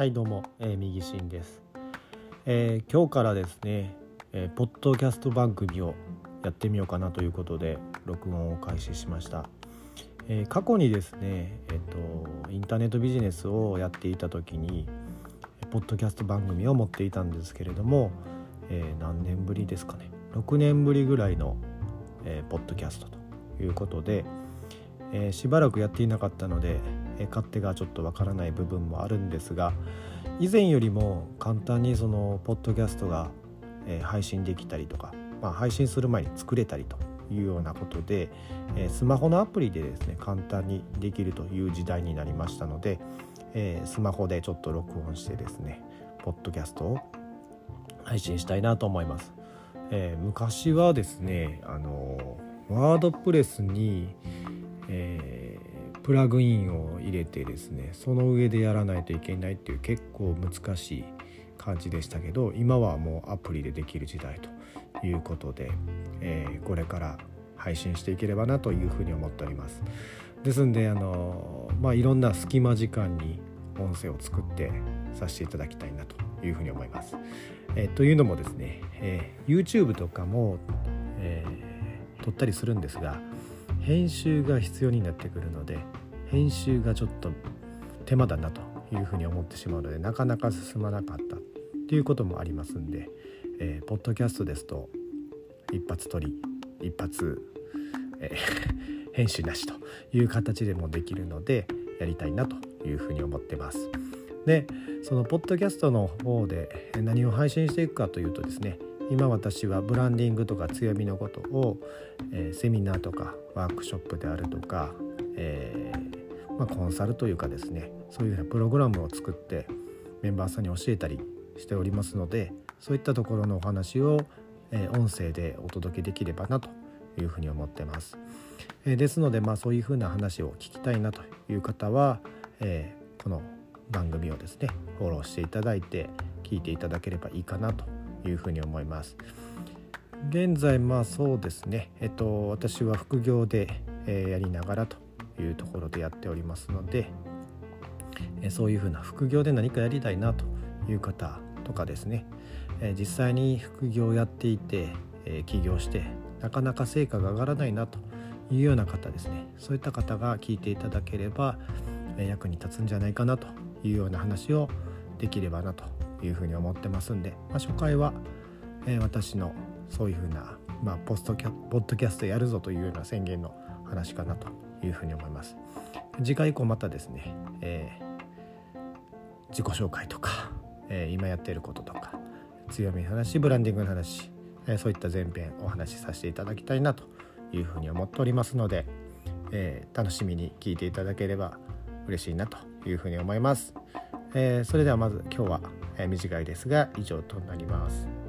はいどうも、えー、右進です、えー今日からですね、えーポッドキャスト番組をやってみようかなということで録音を開始しました、えー過去にですねえっ、とインターネットビジネスをやっていた時にポッドキャスト番組を持っていたんですけれども、え何年ぶりですかね。6年ぶりぐらいの、えーポッドキャストということで、えしばらくやっていなかったので、勝手がちょっとわからない部分もあるんですが以前よりも簡単にそのポッドキャストが、配信できたりとか、まあ、配信する前に作れたりというようなことで、スマホのアプリでですね簡単にできるという時代になりましたので、スマホでちょっと録音してですねポッドキャストを配信したいなと思います。えー昔はですねあのワードプレスに、えープラグインを入れてですねその上でやらないといけないっていう結構難しい感じでしたけど今はもうアプリでできる時代ということで、えーこれから配信していければなというふうに思っております。ですんであのまあいろんな隙間時間に音声を作ってさせていただきたいなというふうに思います。えーというのもですね、えー YouTube とかも、えー撮ったりするんですが編集が必要になってくるので編集がちょっと手間だなというふうに思ってしまうのでなかなか進まなかったっていうこともありますんで、えーポッドキャストですと一発撮り一発、えー 編集なしという形でもできるのでやりたいなというふうに思ってます。でそのポッドキャストの方で何を配信していくかというとですね今私はブランディングとか強みのことを、えーセミナーとかワークショップであるとか、えーまあ、コンサルというかですねそういうようなプログラムを作ってメンバーさんに教えたりしておりますのでそういったところのお話を、えー音声でお届けできればなというふうに思ってます。えですので、まあ、そういうふうな話を聞きたいなという方は、えこの番組をですねフォローしていただいて聞いていただければいいかなというふうに思います。現在まあそうですね。えっと私は副業で、えーやりながらというところでやっておりますので、えーそういうふうな副業で何かやりたいなという方とかですね、えー実際に副業をやっていて、え起業してなかなか成果が上がらないなというような方ですね。そういった方が聞いていただければ、え役に立つんじゃないかなというような話をできればなというふうに思ってますんで、まあ、初回は、えー私のそういうふうな、まあ、ポストキャポッドキャストやるぞというような宣言の話かなというふうに思います。次回以降またですね、えー自己紹介とか、えー今やっていることとか強みの話ブランディングの話、えーそういった前編お話しさせていただきたいなというふうに思っておりますので、えー楽しみに聞いていただければ嬉しいなというふうに思います。えーそれではまず今日は、短いですが以上となります。